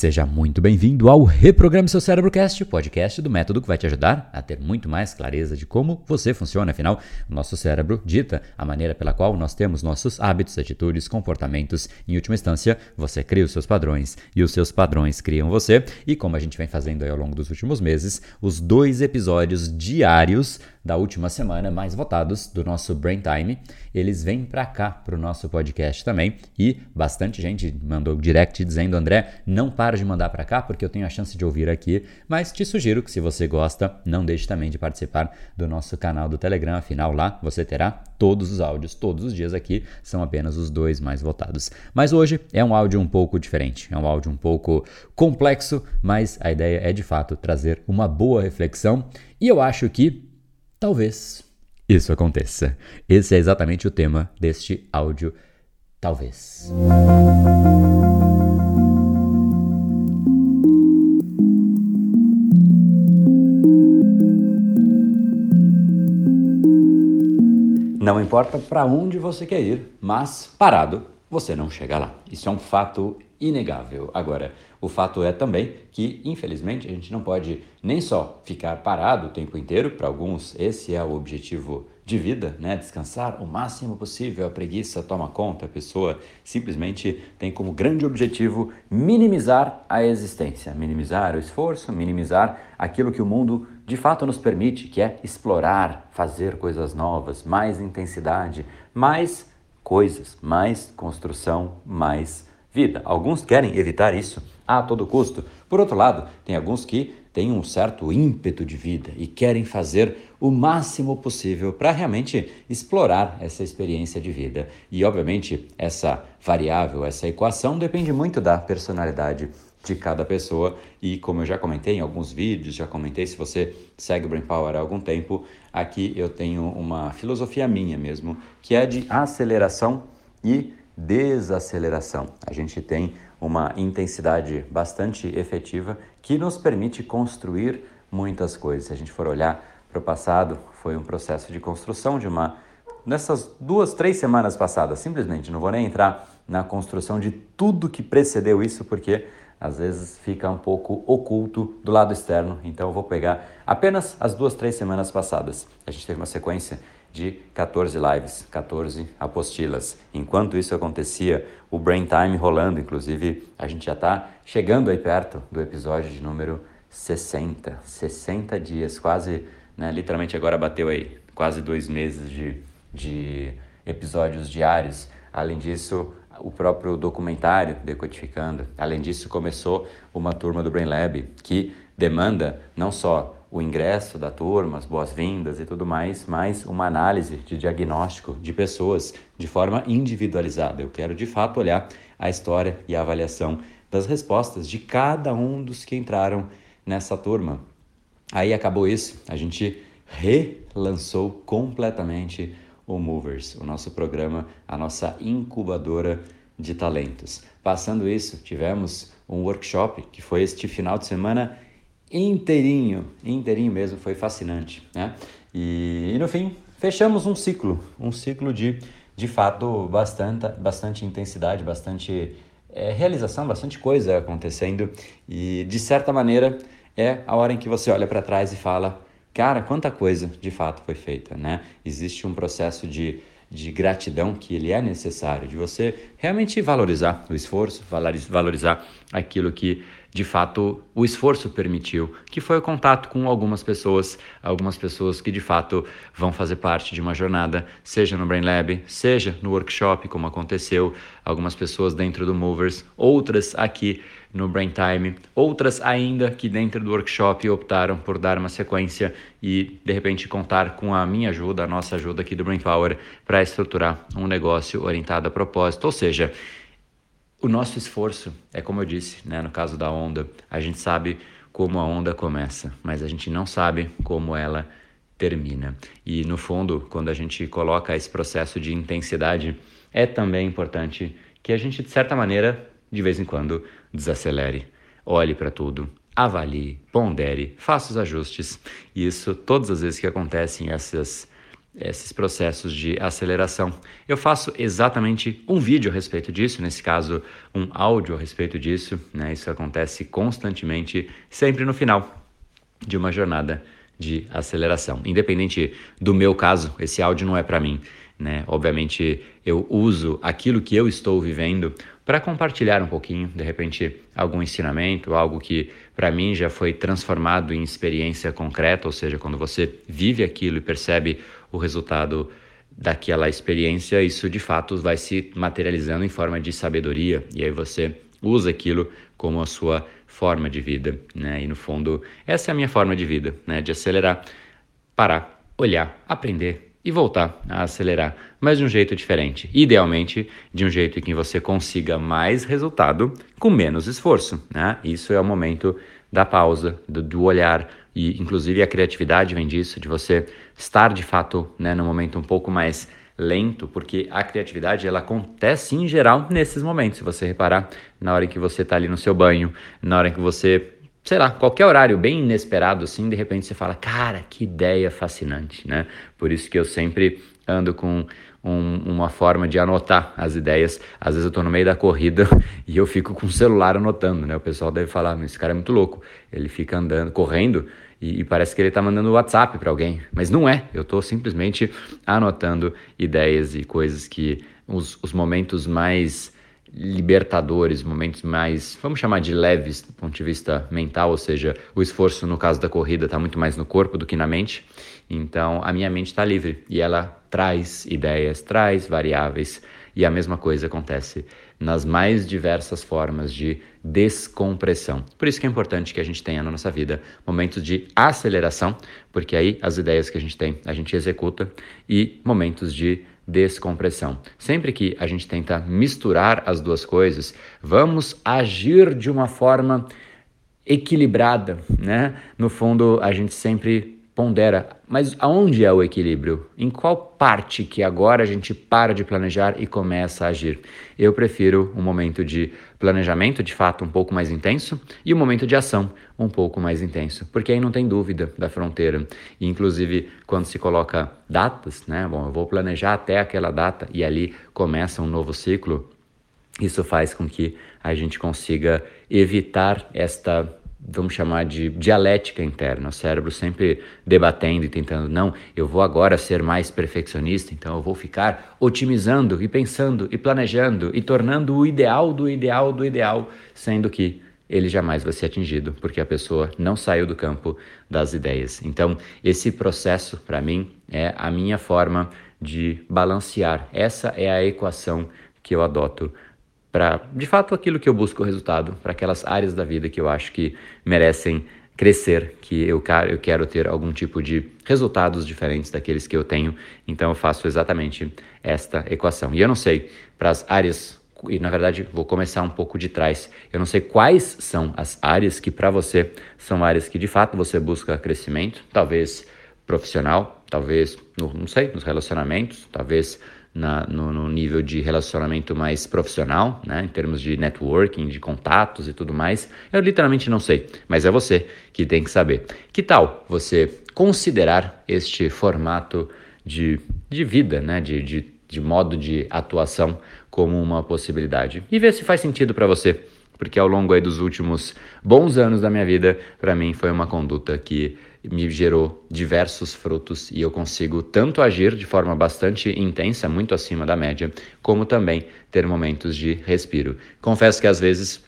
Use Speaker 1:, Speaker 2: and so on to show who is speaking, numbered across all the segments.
Speaker 1: Seja muito bem-vindo ao Reprograme Seu Cérebro Cast, podcast do método que vai te ajudar a ter muito mais clareza de como você funciona. Afinal, o nosso cérebro dita a maneira pela qual nós temos nossos hábitos, atitudes, comportamentos. Em última instância, você cria os seus padrões e os seus padrões criam você. E como a gente vem fazendo ao longo dos últimos meses, os dois episódios diários da última semana mais votados do nosso Brain Time, eles vêm para cá para o nosso podcast também. E bastante gente mandou direct dizendo André, não para de mandar para cá porque eu tenho a chance de ouvir aqui, mas te sugiro que se você gosta, não deixe também de participar do nosso canal do Telegram, afinal lá você terá todos os áudios, todos os dias aqui são apenas os dois mais votados. Mas hoje é um áudio um pouco diferente, é um áudio um pouco complexo, mas a ideia é de fato trazer uma boa reflexão. E eu acho que Talvez isso aconteça. Esse é exatamente o tema deste áudio. Talvez. Não importa para onde você quer ir, mas parado você não chega lá. Isso é um fato inegável. Agora, o fato é também que, infelizmente, a gente não pode nem só ficar parado o tempo inteiro, para alguns esse é o objetivo de vida, né? Descansar o máximo possível, a preguiça toma conta, a pessoa simplesmente tem como grande objetivo minimizar a existência, minimizar o esforço, minimizar aquilo que o mundo de fato nos permite, que é explorar, fazer coisas novas, mais intensidade, mais coisas, mais construção, mais vida. Alguns querem evitar isso a todo custo. Por outro lado, tem alguns que têm um certo ímpeto de vida e querem fazer o máximo possível para realmente explorar essa experiência de vida. E, obviamente, essa variável, essa equação depende muito da personalidade de cada pessoa e como eu já comentei em alguns vídeos, já comentei se você segue o Brain Power há algum tempo, aqui eu tenho uma filosofia minha mesmo, que é de aceleração e desaceleração. A gente tem uma intensidade bastante efetiva que nos permite construir muitas coisas. Se a gente for olhar para o passado, foi um processo de construção de uma. Nessas duas, três semanas passadas, simplesmente, não vou nem entrar na construção de tudo que precedeu isso, porque às vezes fica um pouco oculto do lado externo. Então eu vou pegar apenas as duas, três semanas passadas. A gente teve uma sequência de 14 lives, 14 apostilas. Enquanto isso acontecia, o Brain Time rolando, inclusive a gente já está chegando aí perto do episódio de número 60, 60 dias, quase, né, literalmente agora bateu aí quase dois meses de, de episódios diários. Além disso, o próprio documentário Decodificando. Além disso, começou uma turma do Brain Lab que demanda não só o ingresso da turma, as boas-vindas e tudo mais, mas uma análise de diagnóstico de pessoas de forma individualizada. Eu quero de fato olhar a história e a avaliação das respostas de cada um dos que entraram nessa turma. Aí acabou isso, a gente relançou completamente o Movers, o nosso programa, a nossa incubadora de talentos. Passando isso, tivemos um workshop que foi este final de semana inteirinho, inteirinho mesmo, foi fascinante, né? E, e, no fim, fechamos um ciclo, um ciclo de, de fato, bastante, bastante intensidade, bastante é, realização, bastante coisa acontecendo e, de certa maneira, é a hora em que você olha para trás e fala, cara, quanta coisa de fato foi feita, né? Existe um processo de de gratidão que ele é necessário, de você realmente valorizar o esforço, valorizar aquilo que de fato o esforço permitiu, que foi o contato com algumas pessoas, algumas pessoas que de fato vão fazer parte de uma jornada, seja no Brain Lab, seja no workshop, como aconteceu, algumas pessoas dentro do Movers, outras aqui no Brain Time, outras ainda que dentro do workshop optaram por dar uma sequência e de repente contar com a minha ajuda, a nossa ajuda aqui do Brain Power para estruturar um negócio orientado a propósito, ou seja, o nosso esforço é como eu disse, né, no caso da onda, a gente sabe como a onda começa, mas a gente não sabe como ela termina. E no fundo, quando a gente coloca esse processo de intensidade, é também importante que a gente, de certa maneira, de vez em quando, desacelere, olhe para tudo, avalie, pondere, faça os ajustes. E isso, todas as vezes que acontecem essas esses processos de aceleração. Eu faço exatamente um vídeo a respeito disso, nesse caso, um áudio a respeito disso. Né? Isso acontece constantemente, sempre no final de uma jornada de aceleração. Independente do meu caso, esse áudio não é para mim. Né? Obviamente, eu uso aquilo que eu estou vivendo para compartilhar um pouquinho, de repente, algum ensinamento, algo que para mim já foi transformado em experiência concreta, ou seja, quando você vive aquilo e percebe o resultado daquela experiência, isso de fato vai se materializando em forma de sabedoria, e aí você usa aquilo como a sua forma de vida, né? E no fundo, essa é a minha forma de vida, né? De acelerar, parar, olhar, aprender, e voltar a acelerar, mas de um jeito diferente. Idealmente, de um jeito em que você consiga mais resultado com menos esforço. Né? Isso é o momento da pausa, do, do, olhar e, inclusive, a criatividade vem disso, de você estar de fato né, no momento um pouco mais lento, porque a criatividade ela acontece em geral nesses momentos. Se você reparar, na hora que você está ali no seu banho, na hora que você sei lá, qualquer horário bem inesperado assim, de repente você fala, cara, que ideia fascinante, né? Por isso que eu sempre ando com um, uma forma de anotar as ideias. Às vezes eu estou no meio da corrida e eu fico com o celular anotando, né? O pessoal deve falar, esse cara é muito louco. Ele fica andando, correndo e, e parece que ele está mandando WhatsApp para alguém. Mas não é, eu estou simplesmente anotando ideias e coisas que os, os momentos mais libertadores, momentos mais, vamos chamar de leves do ponto de vista mental, ou seja, o esforço no caso da corrida está muito mais no corpo do que na mente. Então a minha mente está livre e ela traz ideias, traz variáveis e a mesma coisa acontece nas mais diversas formas de descompressão. Por isso que é importante que a gente tenha na nossa vida momentos de aceleração, porque aí as ideias que a gente tem a gente executa e momentos de descompressão. Sempre que a gente tenta misturar as duas coisas, vamos agir de uma forma equilibrada, né? No fundo, a gente sempre pondera, mas aonde é o equilíbrio? Em qual parte que agora a gente para de planejar e começa a agir? Eu prefiro um momento de planejamento, de fato, um pouco mais intenso, e um momento de ação um pouco mais intenso, porque aí não tem dúvida da fronteira. E, inclusive, quando se coloca datas, né? Bom, eu vou planejar até aquela data e ali começa um novo ciclo. Isso faz com que a gente consiga evitar esta vamos chamar de dialética interna, o cérebro sempre debatendo e tentando, não, eu vou agora ser mais perfeccionista, então eu vou ficar otimizando e pensando e planejando e tornando o ideal do ideal do ideal, sendo que ele jamais vai ser atingido, porque a pessoa não saiu do campo das ideias. Então, esse processo, para mim, é a minha forma de balancear. Essa é a equação que eu adoto para, de fato, aquilo que eu busco o resultado, para aquelas áreas da vida que eu acho que merecem crescer, que eu, eu quero ter algum tipo de resultados diferentes daqueles que eu tenho. Então eu faço exatamente esta equação. E eu não sei para as áreas e na verdade vou começar um pouco de trás. Eu não sei quais são as áreas que para você são áreas que de fato você busca crescimento, talvez profissional, talvez não sei, nos relacionamentos, talvez na, no, no, nível de relacionamento mais profissional, né, em termos de networking, de contatos e tudo mais. Eu literalmente não sei, mas é você que tem que saber. Que tal você considerar este formato de, de vida, né, de, de, de modo de atuação como uma possibilidade e ver se faz sentido para você? Porque ao longo aí dos últimos bons anos da minha vida, para mim foi uma conduta que me gerou diversos frutos e eu consigo tanto agir de forma bastante intensa, muito acima da média, como também ter momentos de respiro. Confesso que às vezes,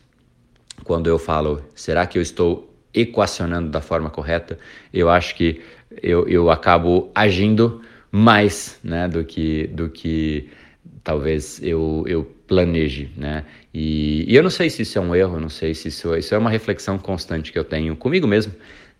Speaker 1: quando eu falo, será que eu estou equacionando da forma correta? Eu acho que eu, eu acabo agindo mais né, do que. Do que talvez eu, eu planeje, né? E, e, eu não sei se isso é um erro, não sei se isso, isso é uma reflexão constante que eu tenho comigo mesmo,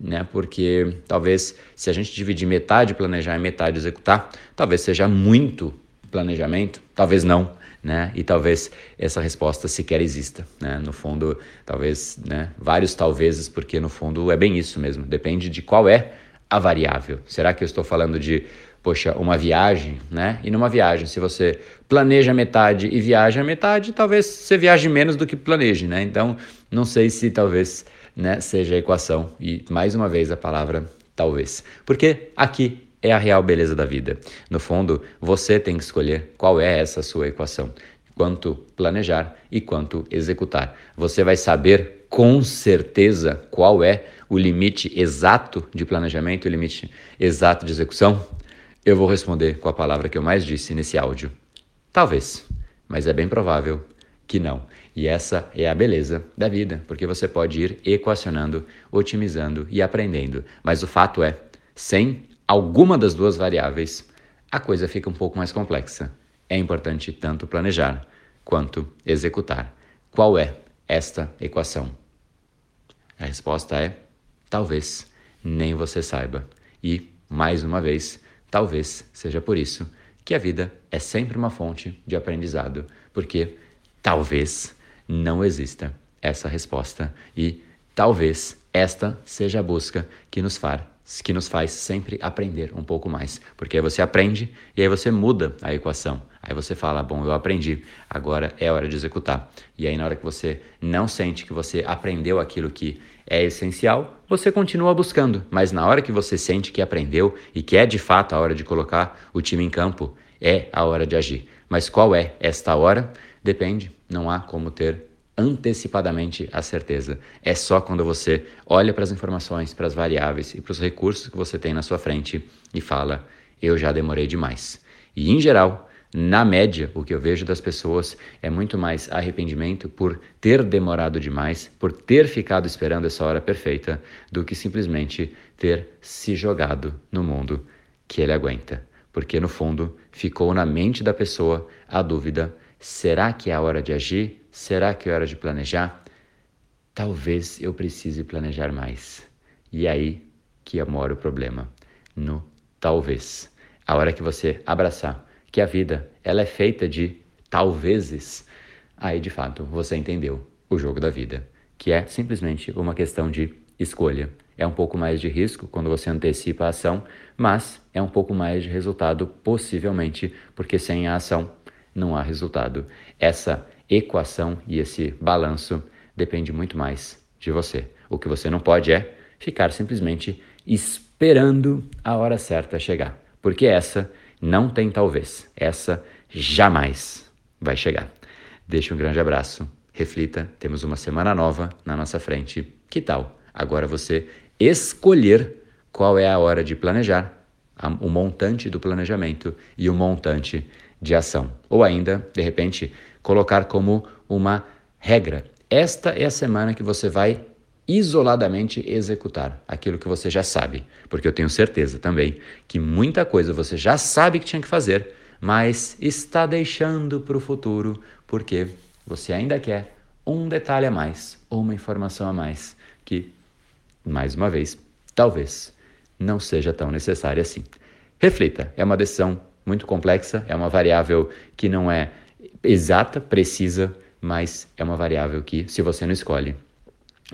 Speaker 1: né? Porque talvez se a gente dividir metade planejar e metade executar, talvez seja muito planejamento, talvez não, né? E talvez essa resposta sequer exista, né? No fundo, talvez, né? Vários talvezes, porque no fundo é bem isso mesmo. Depende de qual é a variável. Será que eu estou falando de poxa, uma viagem, né? E numa viagem, se você planeja metade e viaja metade, talvez você viaje menos do que planeje, né? Então, não sei se talvez né, seja a equação. E mais uma vez a palavra talvez. Porque aqui é a real beleza da vida. No fundo, você tem que escolher qual é essa sua equação. Quanto planejar e quanto executar. Você vai saber com certeza qual é o limite exato de planejamento o limite exato de execução? Eu vou responder com a palavra que eu mais disse nesse áudio. Talvez, mas é bem provável que não. E essa é a beleza da vida, porque você pode ir equacionando, otimizando e aprendendo. Mas o fato é, sem alguma das duas variáveis, a coisa fica um pouco mais complexa. É importante tanto planejar quanto executar. Qual é esta equação? A resposta é: talvez nem você saiba. E, mais uma vez, talvez seja por isso que a vida é sempre uma fonte de aprendizado, porque talvez não exista essa resposta e talvez esta seja a busca que nos faz que nos faz sempre aprender um pouco mais, porque aí você aprende e aí você muda a equação. Aí você fala, bom, eu aprendi, agora é hora de executar. E aí na hora que você não sente que você aprendeu aquilo que é essencial, você continua buscando, mas na hora que você sente que aprendeu e que é de fato a hora de colocar o time em campo, é a hora de agir. Mas qual é esta hora? Depende, não há como ter antecipadamente a certeza. É só quando você olha para as informações, para as variáveis e para os recursos que você tem na sua frente e fala: eu já demorei demais. E em geral, na média, o que eu vejo das pessoas é muito mais arrependimento por ter demorado demais, por ter ficado esperando essa hora perfeita, do que simplesmente ter se jogado no mundo que ele aguenta. Porque no fundo ficou na mente da pessoa a dúvida: será que é a hora de agir? Será que é hora de planejar? Talvez eu precise planejar mais. E é aí que mora o problema, no talvez. A hora que você abraçar que a vida ela é feita de talvezes, aí de fato você entendeu o jogo da vida, que é simplesmente uma questão de escolha. É um pouco mais de risco quando você antecipa a ação, mas é um pouco mais de resultado, possivelmente, porque sem a ação não há resultado. Essa equação e esse balanço depende muito mais de você. O que você não pode é ficar simplesmente esperando a hora certa chegar, porque essa não tem talvez, essa jamais vai chegar. Deixe um grande abraço, reflita, temos uma semana nova na nossa frente. Que tal agora você escolher qual é a hora de planejar, o montante do planejamento e o montante de ação? Ou ainda, de repente, colocar como uma regra. Esta é a semana que você vai isoladamente executar aquilo que você já sabe, porque eu tenho certeza também que muita coisa você já sabe que tinha que fazer, mas está deixando para o futuro porque você ainda quer um detalhe a mais ou uma informação a mais que, mais uma vez, talvez não seja tão necessária assim. Reflita, é uma decisão muito complexa, é uma variável que não é exata, precisa, mas é uma variável que, se você não escolhe,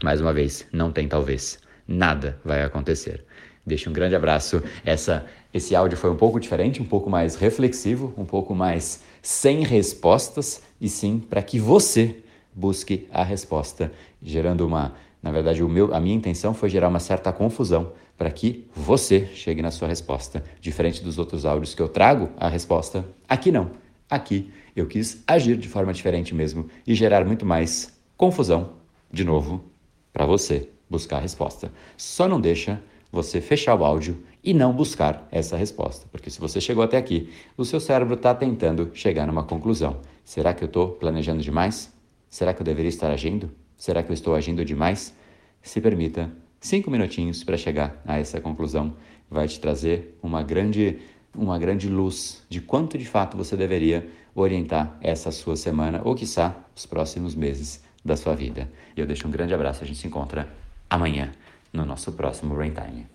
Speaker 1: mais uma vez, não tem talvez, nada vai acontecer. Deixo um grande abraço. Essa, esse áudio foi um pouco diferente, um pouco mais reflexivo, um pouco mais sem respostas, e sim para que você busque a resposta, gerando uma. Na verdade, meu, a minha intenção foi gerar uma certa confusão para que você chegue na sua resposta. Diferente dos outros áudios que eu trago a resposta, aqui não. Aqui eu quis agir de forma diferente mesmo e gerar muito mais confusão, de novo, para você buscar a resposta. Só não deixa você fechar o áudio e não buscar essa resposta, porque se você chegou até aqui, o seu cérebro está tentando chegar numa conclusão. Será que eu estou planejando demais? Será que eu deveria estar agindo? Será que eu estou agindo demais? Se permita cinco minutinhos para chegar a essa conclusão. Vai te trazer uma grande uma grande luz de quanto de fato você deveria orientar essa sua semana ou, quiçá, os próximos meses da sua vida. E eu deixo um grande abraço. A gente se encontra amanhã no nosso próximo Rain Time.